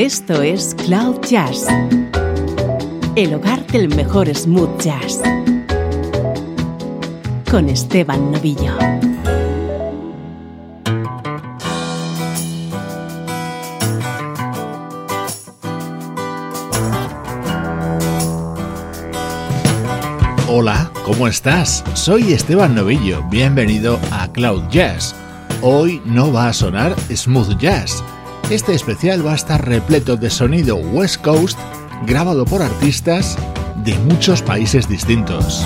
Esto es Cloud Jazz, el hogar del mejor smooth jazz, con Esteban Novillo. Hola, ¿cómo estás? Soy Esteban Novillo, bienvenido a Cloud Jazz. Hoy no va a sonar smooth jazz este especial va a estar repleto de sonido West Coast grabado por artistas de muchos países distintos.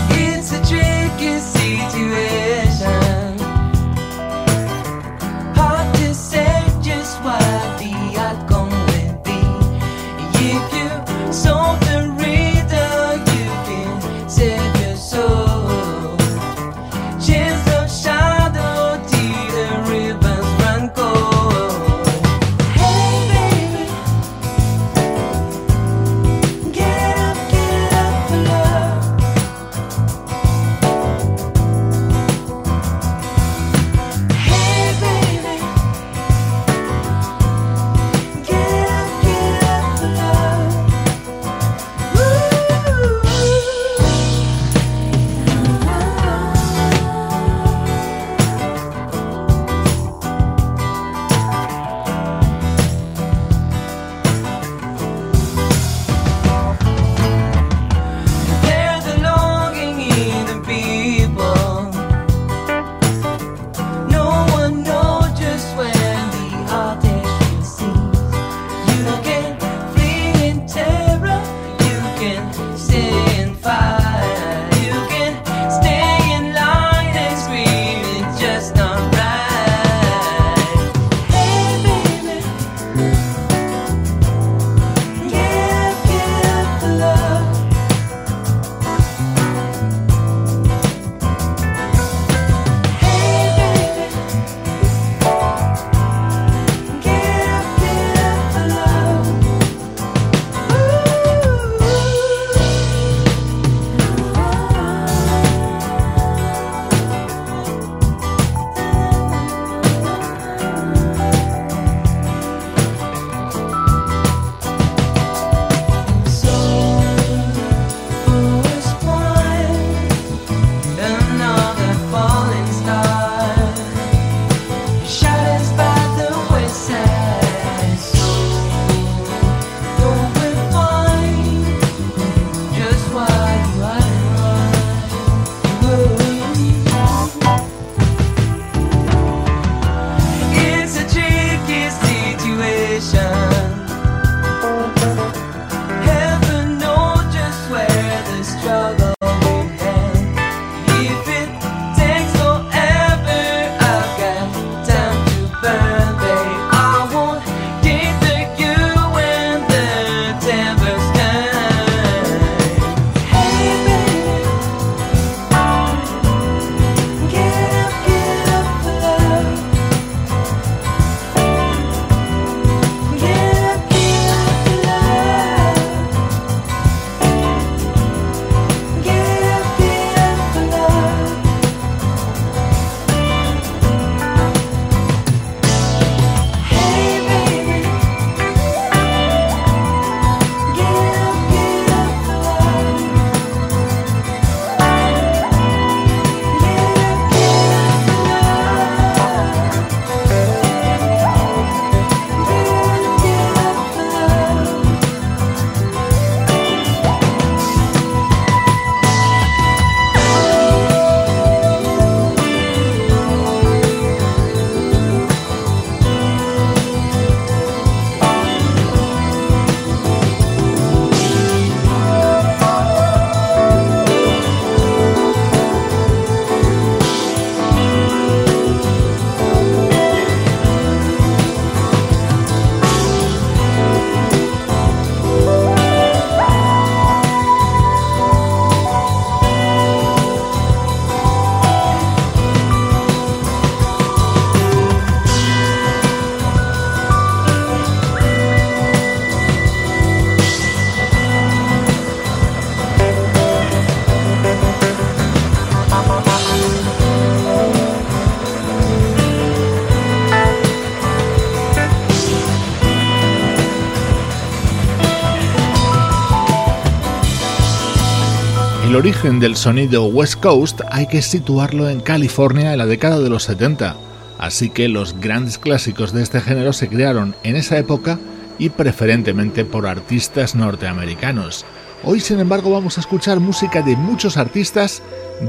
Origen del sonido West Coast hay que situarlo en California en la década de los 70, así que los grandes clásicos de este género se crearon en esa época y preferentemente por artistas norteamericanos. Hoy, sin embargo, vamos a escuchar música de muchos artistas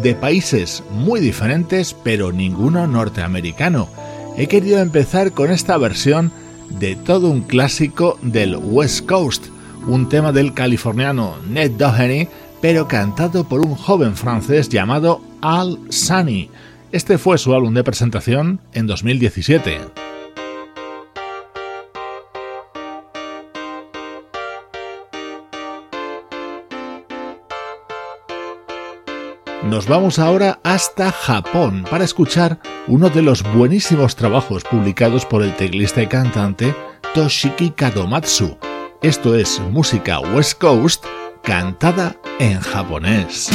de países muy diferentes, pero ninguno norteamericano. He querido empezar con esta versión de todo un clásico del West Coast, un tema del californiano Ned Doheny, pero cantado por un joven francés llamado Al Sunny. Este fue su álbum de presentación en 2017. Nos vamos ahora hasta Japón para escuchar uno de los buenísimos trabajos publicados por el teclista y cantante Toshiki Kadomatsu. Esto es música West Coast cantada en japonés.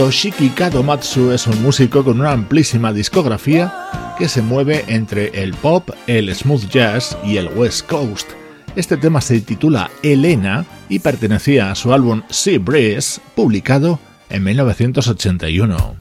Toshiki Kadomatsu es un músico con una amplísima discografía que se mueve entre el pop, el smooth jazz y el West Coast. Este tema se titula Elena y pertenecía a su álbum Sea Breeze, publicado en 1981.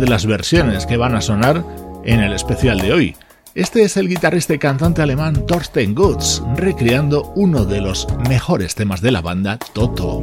De las versiones que van a sonar en el especial de hoy. Este es el guitarrista y cantante alemán Thorsten Gutz, recreando uno de los mejores temas de la banda, Toto.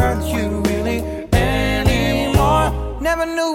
Hurt you really anymore. Never knew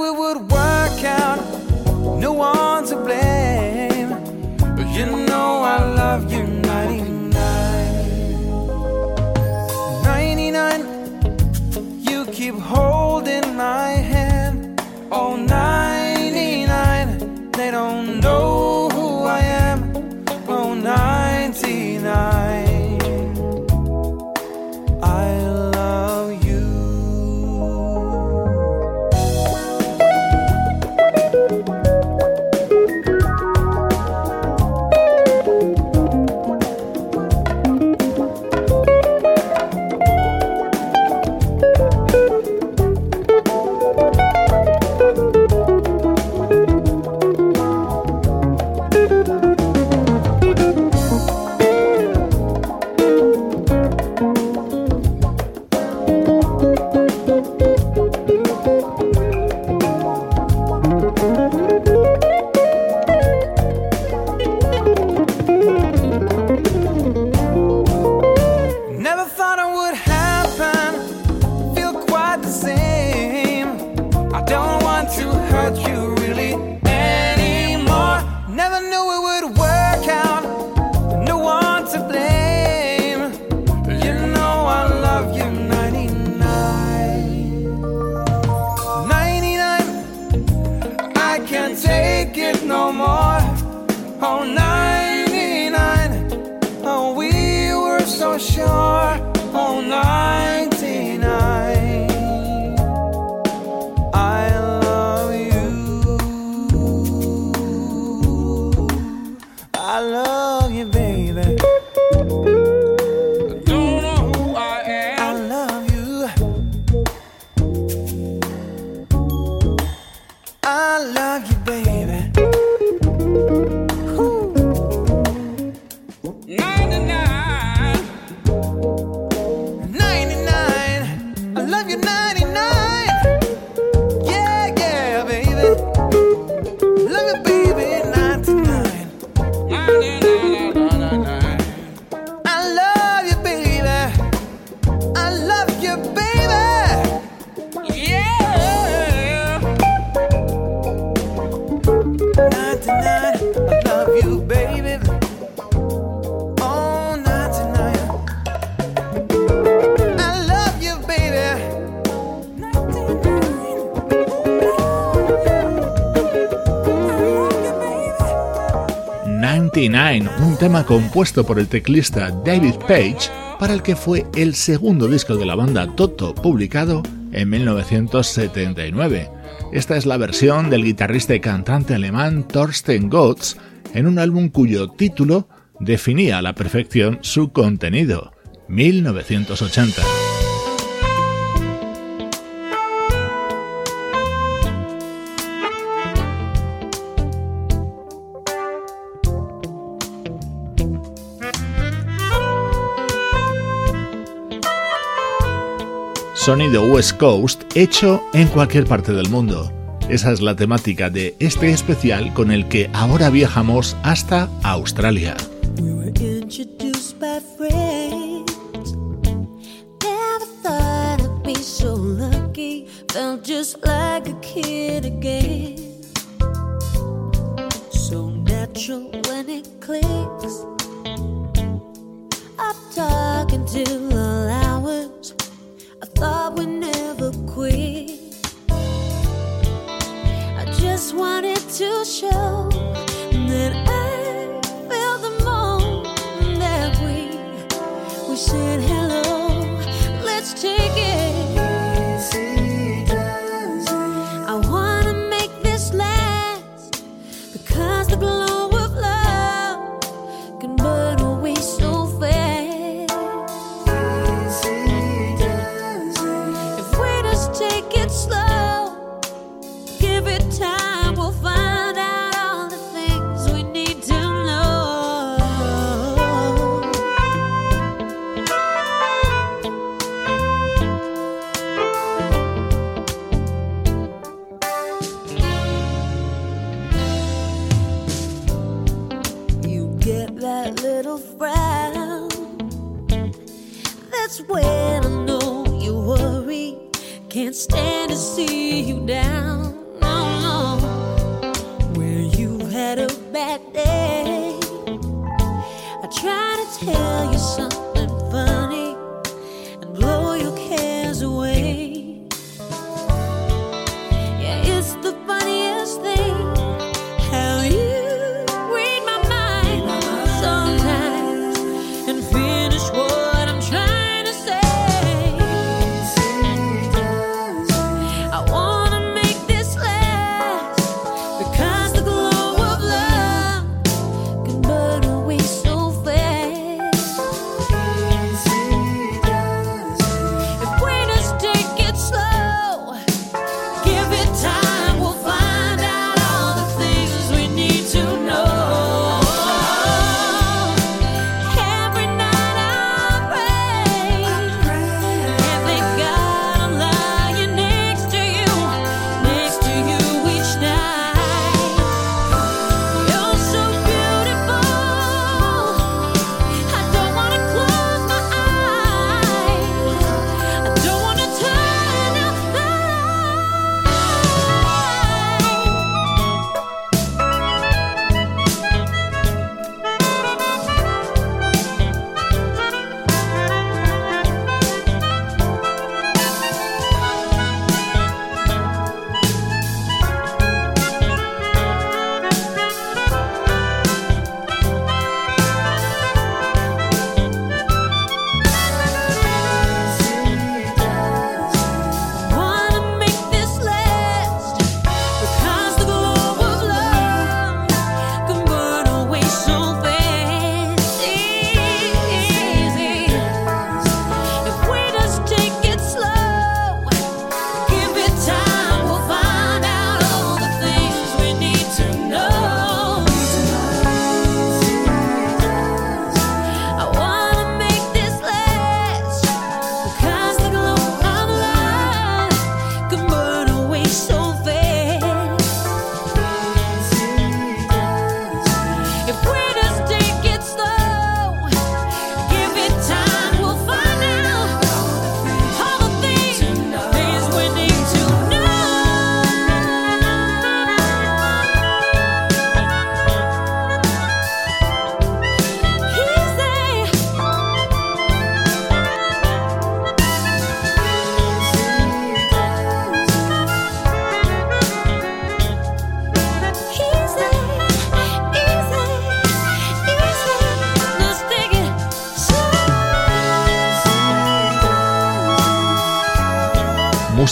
compuesto por el teclista David Page, para el que fue el segundo disco de la banda Toto, publicado en 1979. Esta es la versión del guitarrista y cantante alemán Thorsten Gotz en un álbum cuyo título definía a la perfección su contenido, 1980. Sonido West Coast hecho en cualquier parte del mundo. Esa es la temática de este especial con el que ahora viajamos hasta Australia. Thought we'd never quit. I just wanted to show that I felt the moment that we we said hello. Let's take it. that's when I know you worry. Can't stand to see you down.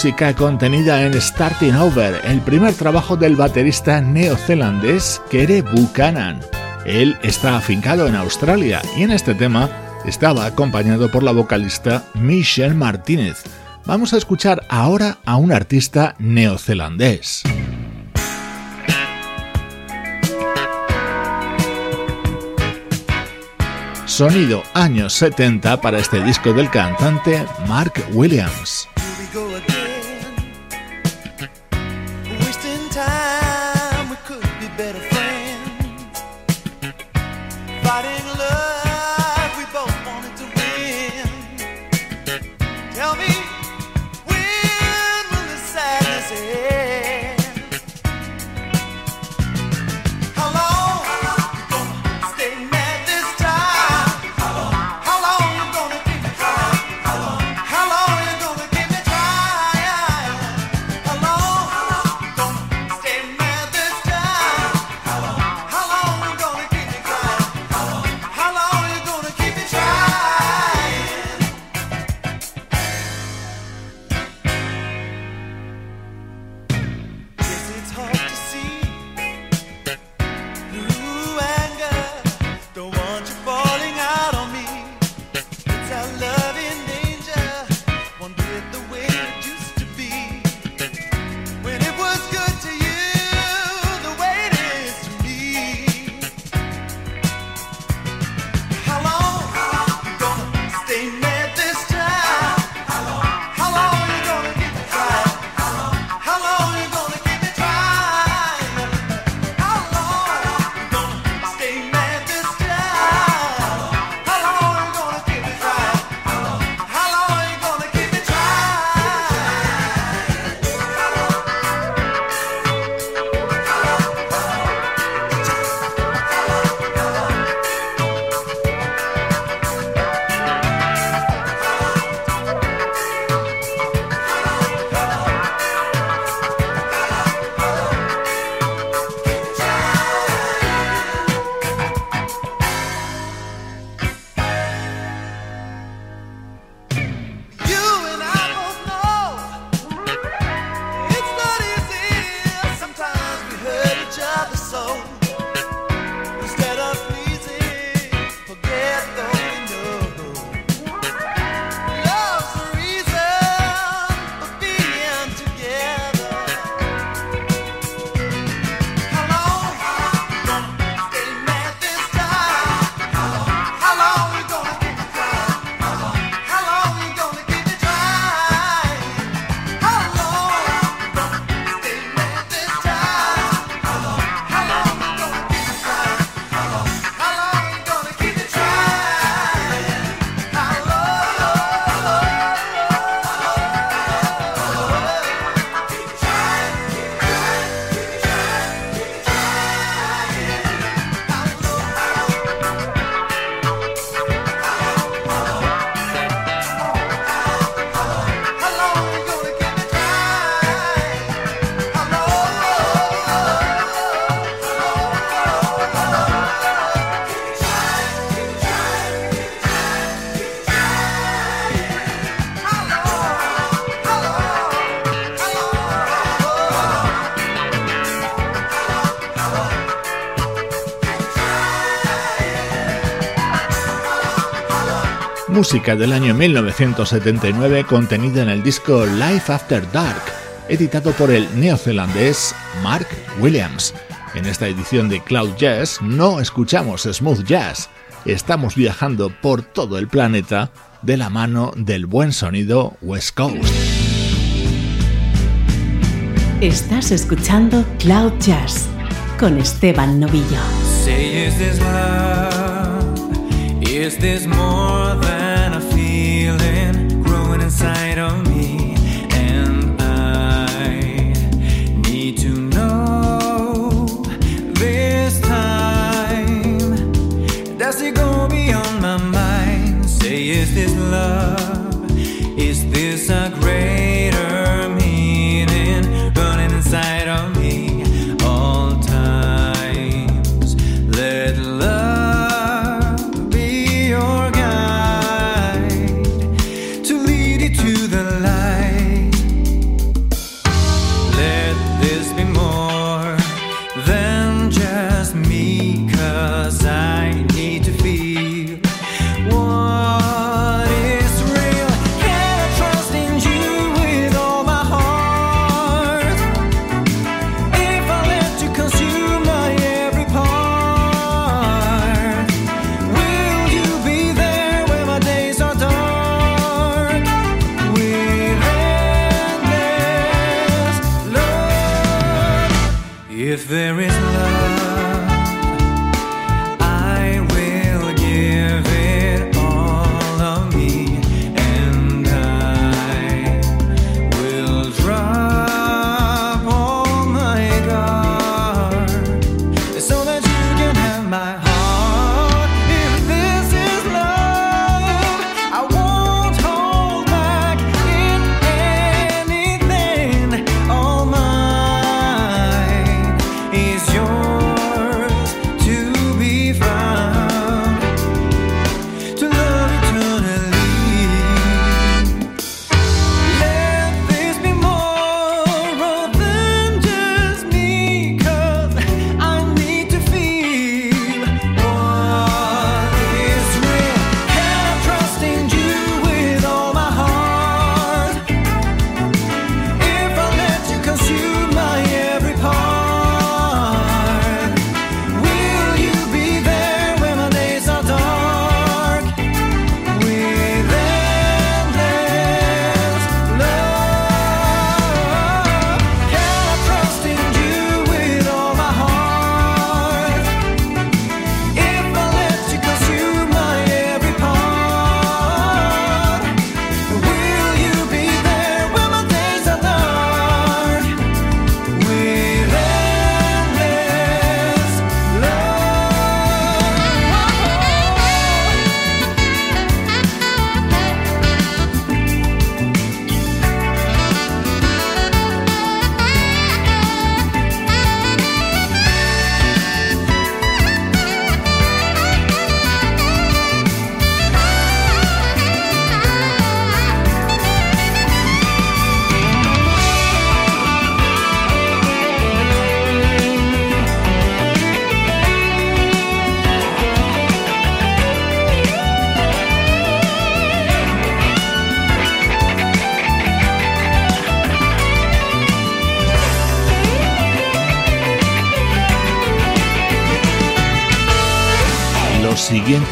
Música contenida en Starting Over, el primer trabajo del baterista neozelandés Kere Buchanan. Él está afincado en Australia y en este tema estaba acompañado por la vocalista Michelle Martínez. Vamos a escuchar ahora a un artista neozelandés. Sonido años 70 para este disco del cantante Mark Williams. not love. Música del año 1979 contenida en el disco Life After Dark, editado por el neozelandés Mark Williams. En esta edición de Cloud Jazz no escuchamos smooth jazz, estamos viajando por todo el planeta de la mano del buen sonido West Coast. Estás escuchando Cloud Jazz con Esteban Novillo. Is this more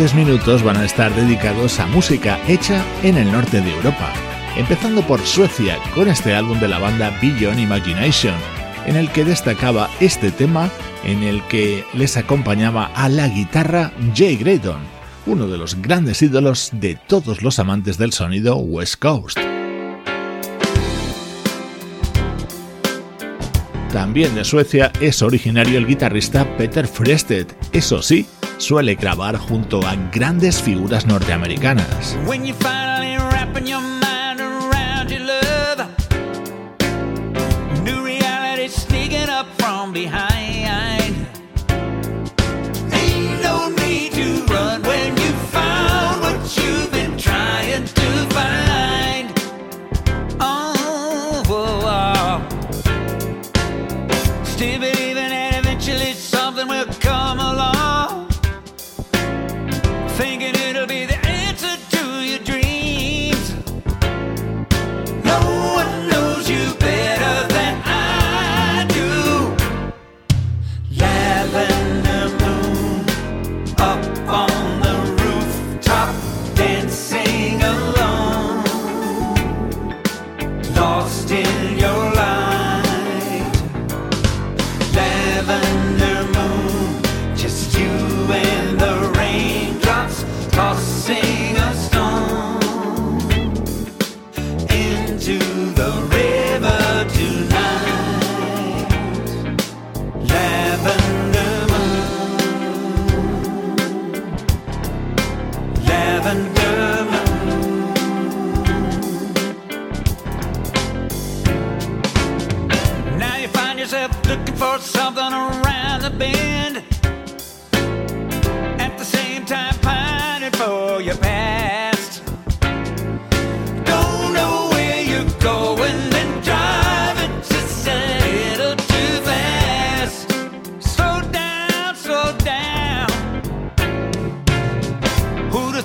siguientes minutos van a estar dedicados a música hecha en el norte de Europa, empezando por Suecia con este álbum de la banda Beyond Imagination, en el que destacaba este tema en el que les acompañaba a la guitarra Jay Graydon, uno de los grandes ídolos de todos los amantes del sonido West Coast. También de Suecia es originario el guitarrista Peter Frested, eso sí, suele grabar junto a grandes figuras norteamericanas.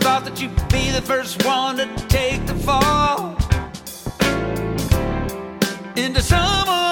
thought that you'd be the first one to take the fall. Into someone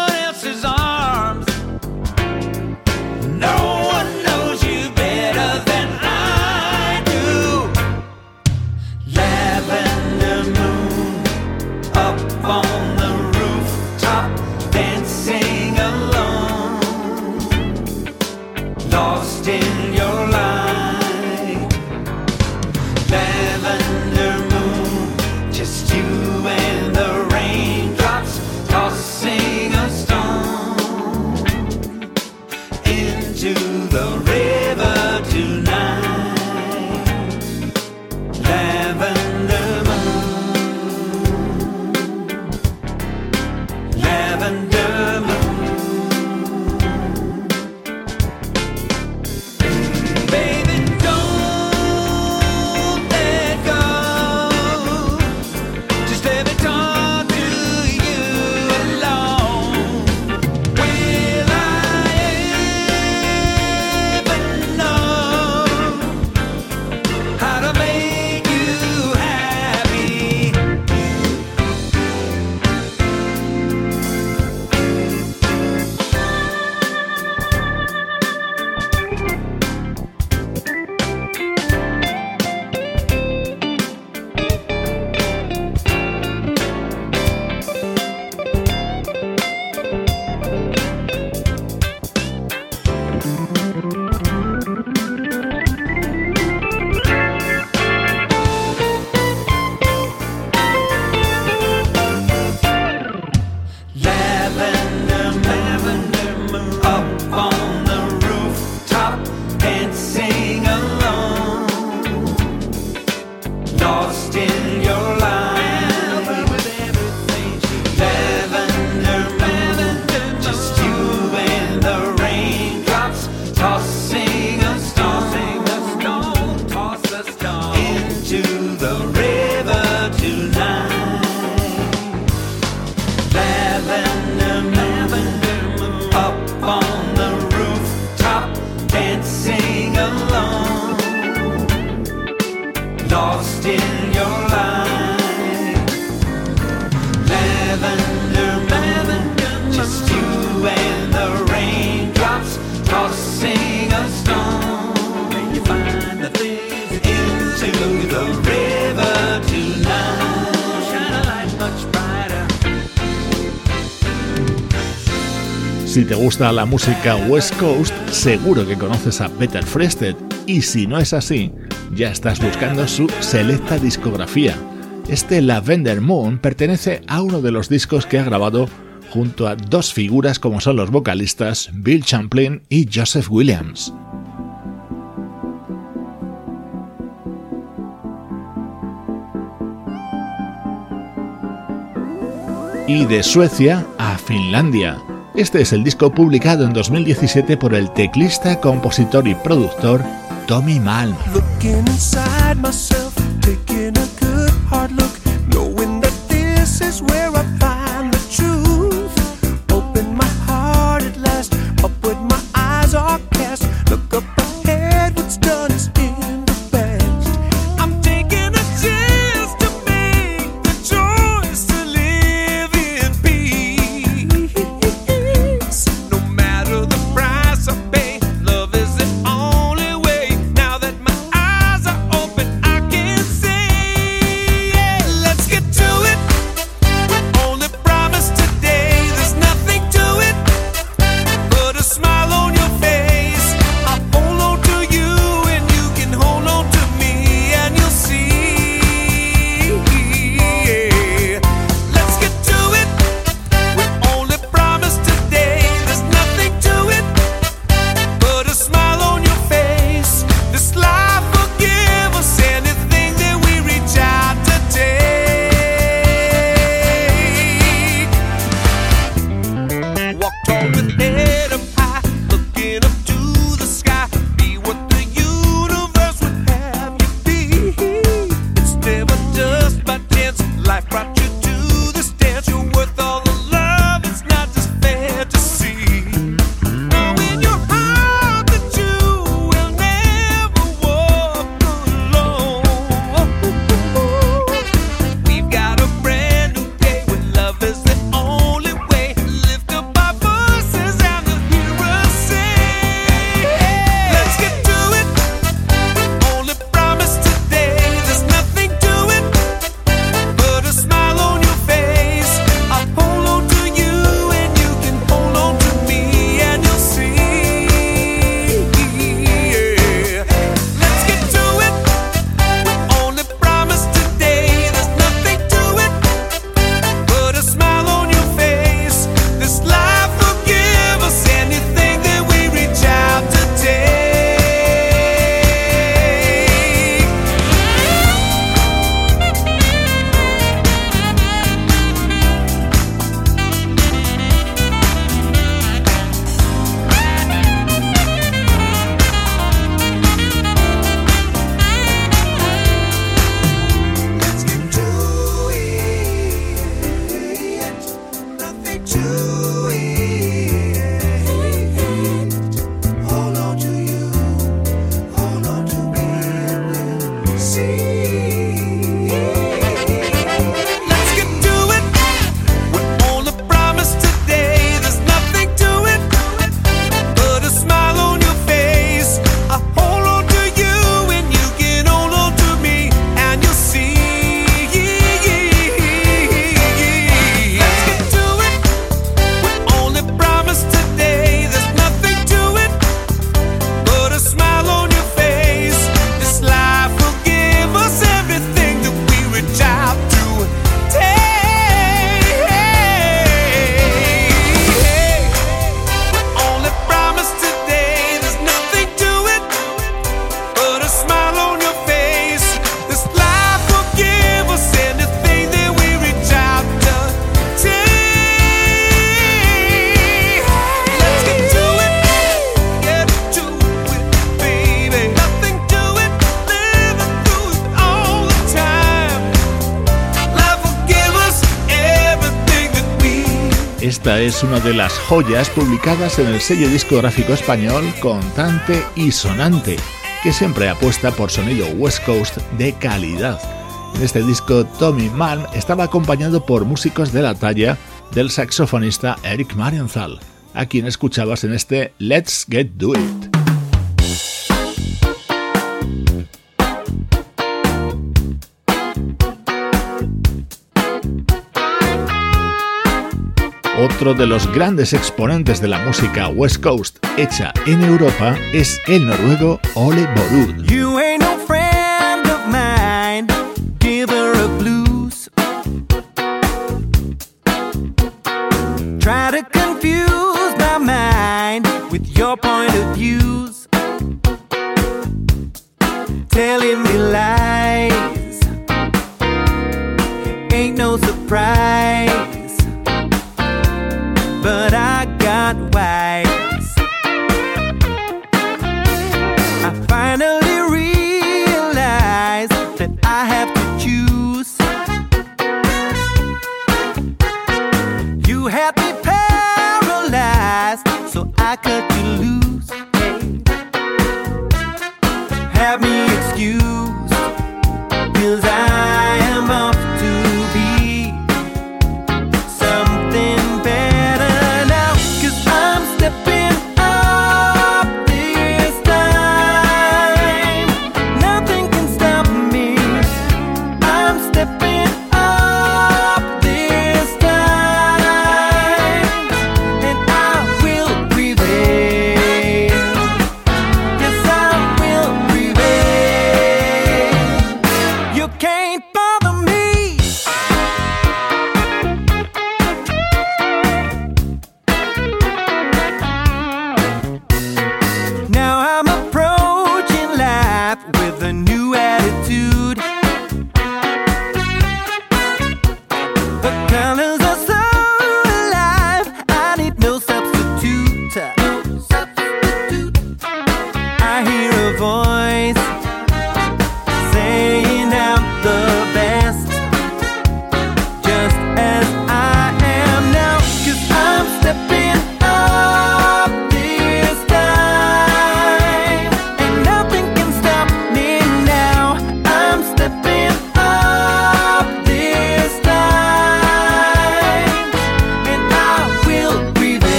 gusta la música West Coast, seguro que conoces a Peter Frested, y si no es así, ya estás buscando su selecta discografía. Este Lavender Moon pertenece a uno de los discos que ha grabado junto a dos figuras como son los vocalistas Bill Champlin y Joseph Williams. Y de Suecia a Finlandia. Este es el disco publicado en 2017 por el teclista, compositor y productor Tommy Malm. Una de las joyas publicadas en el sello discográfico español Contante y Sonante, que siempre apuesta por sonido West Coast de calidad. En este disco, Tommy Mann estaba acompañado por músicos de la talla del saxofonista Eric Marienthal, a quien escuchabas en este Let's Get Do It. otro de los grandes exponentes de la música West Coast hecha en Europa es el noruego Ole Borud.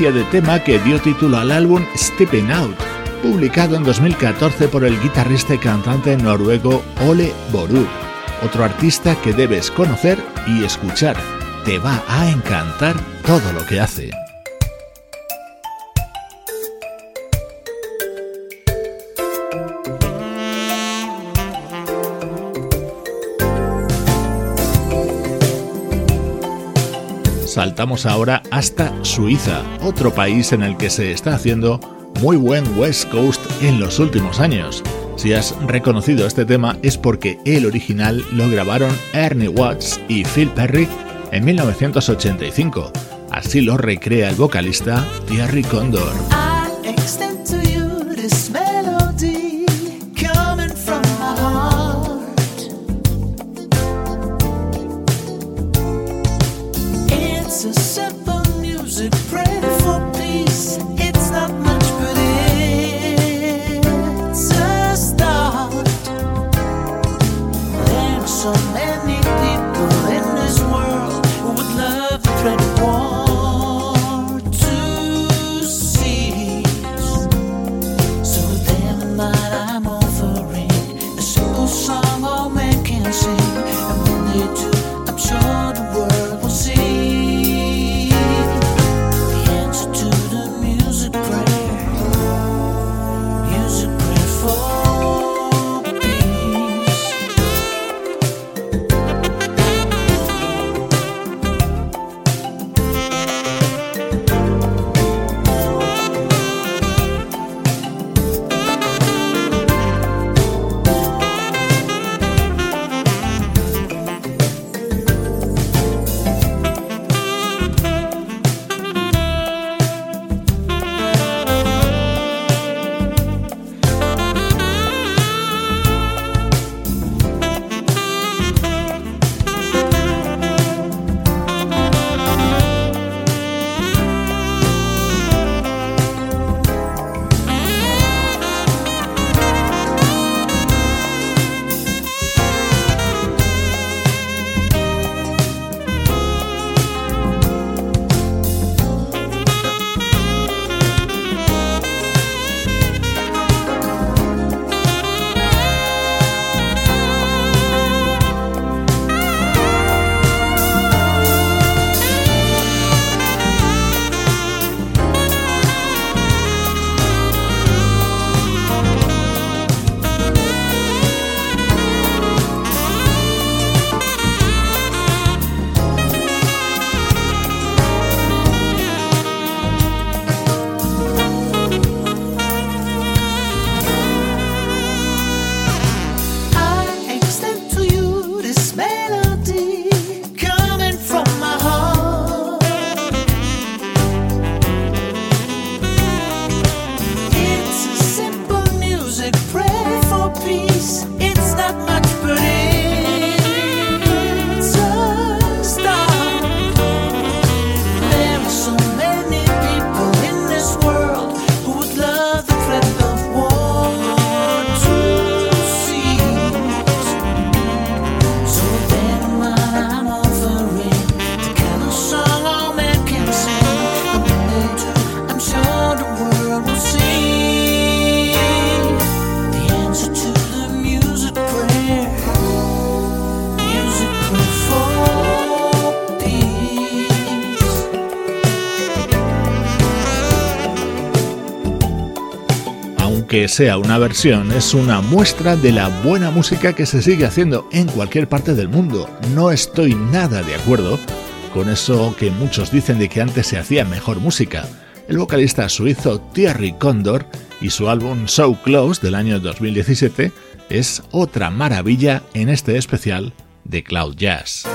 de tema que dio título al álbum Stepping Out, publicado en 2014 por el guitarrista y cantante noruego Ole Borud, otro artista que debes conocer y escuchar. Te va a encantar todo lo que hace. Saltamos ahora hasta Suiza, otro país en el que se está haciendo muy buen West Coast en los últimos años. Si has reconocido este tema es porque el original lo grabaron Ernie Watts y Phil Perry en 1985. Así lo recrea el vocalista Thierry Condor. Sea una versión es una muestra de la buena música que se sigue haciendo en cualquier parte del mundo. No estoy nada de acuerdo con eso que muchos dicen de que antes se hacía mejor música. El vocalista suizo Thierry Condor y su álbum So Close del año 2017 es otra maravilla en este especial de Cloud Jazz.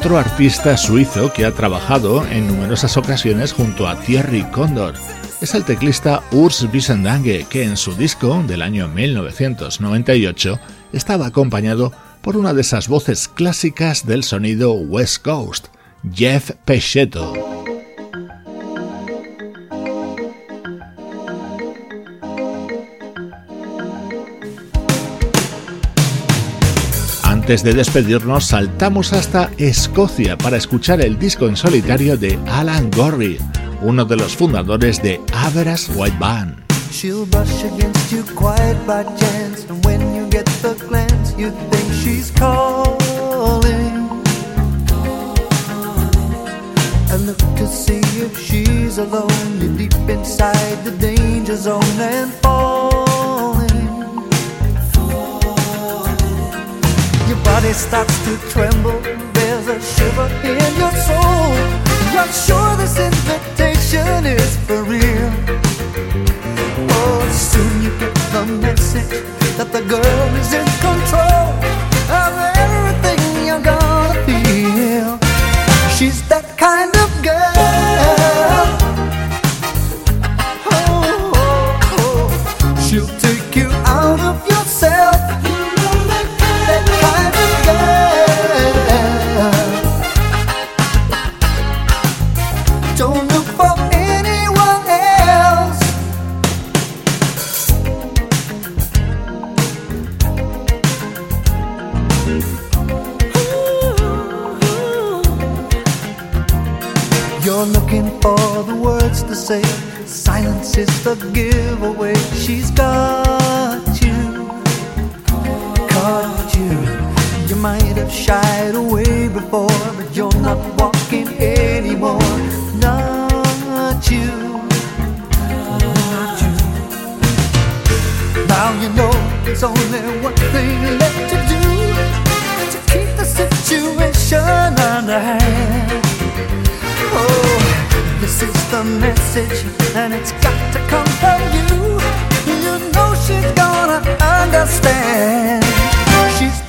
Otro artista suizo que ha trabajado en numerosas ocasiones junto a Thierry Condor. Es el teclista Urs Wiesendange, que en su disco del año 1998 estaba acompañado por una de esas voces clásicas del sonido West Coast, Jeff Pechetto. Antes de despedirnos, saltamos hasta Escocia para escuchar el disco en solitario de Alan Gorry, uno de los fundadores de Average White Band. And look to see if she's alone. Deep inside the danger zone and body starts to tremble. There's a shiver in your soul. You're sure this invitation is for real. Oh, soon you get the message that the girl is in control of everything you're gonna feel. She's that kind of say silence is the giveaway. She's got you, caught you. You might have shied away before, but you're not walking anymore. Not you, not you. Now you know there's only one thing left to do to keep the situation under hand. This is the message, and it's got to come from you. You know she's gonna understand. She's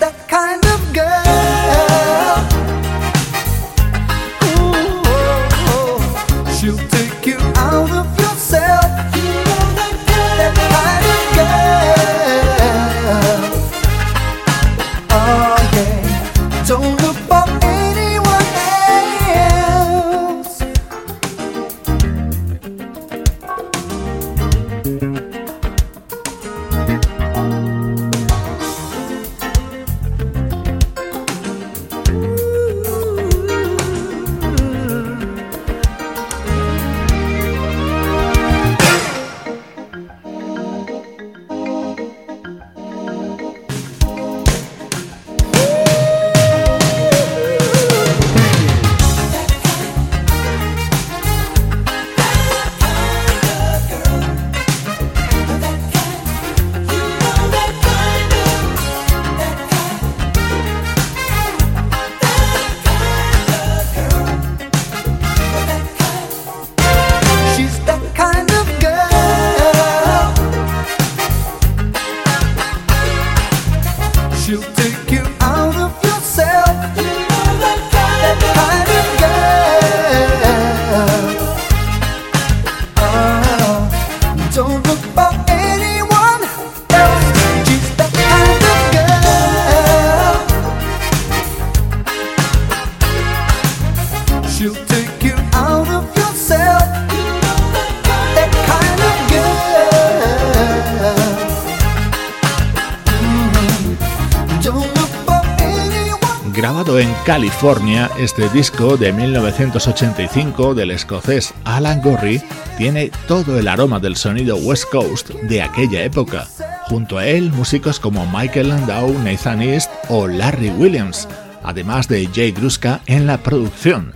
California, este disco de 1985 del escocés Alan Gorry tiene todo el aroma del sonido West Coast de aquella época. Junto a él, músicos como Michael Landau, Nathan East o Larry Williams, además de Jay Gruska en la producción.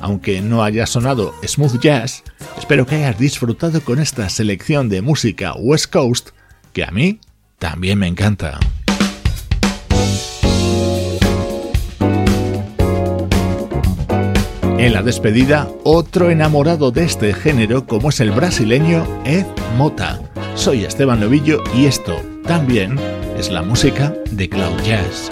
Aunque no haya sonado smooth jazz, espero que hayas disfrutado con esta selección de música West Coast que a mí también me encanta. En la despedida, otro enamorado de este género como es el brasileño Ed Mota. Soy Esteban Novillo y esto también es la música de Cloud Jazz.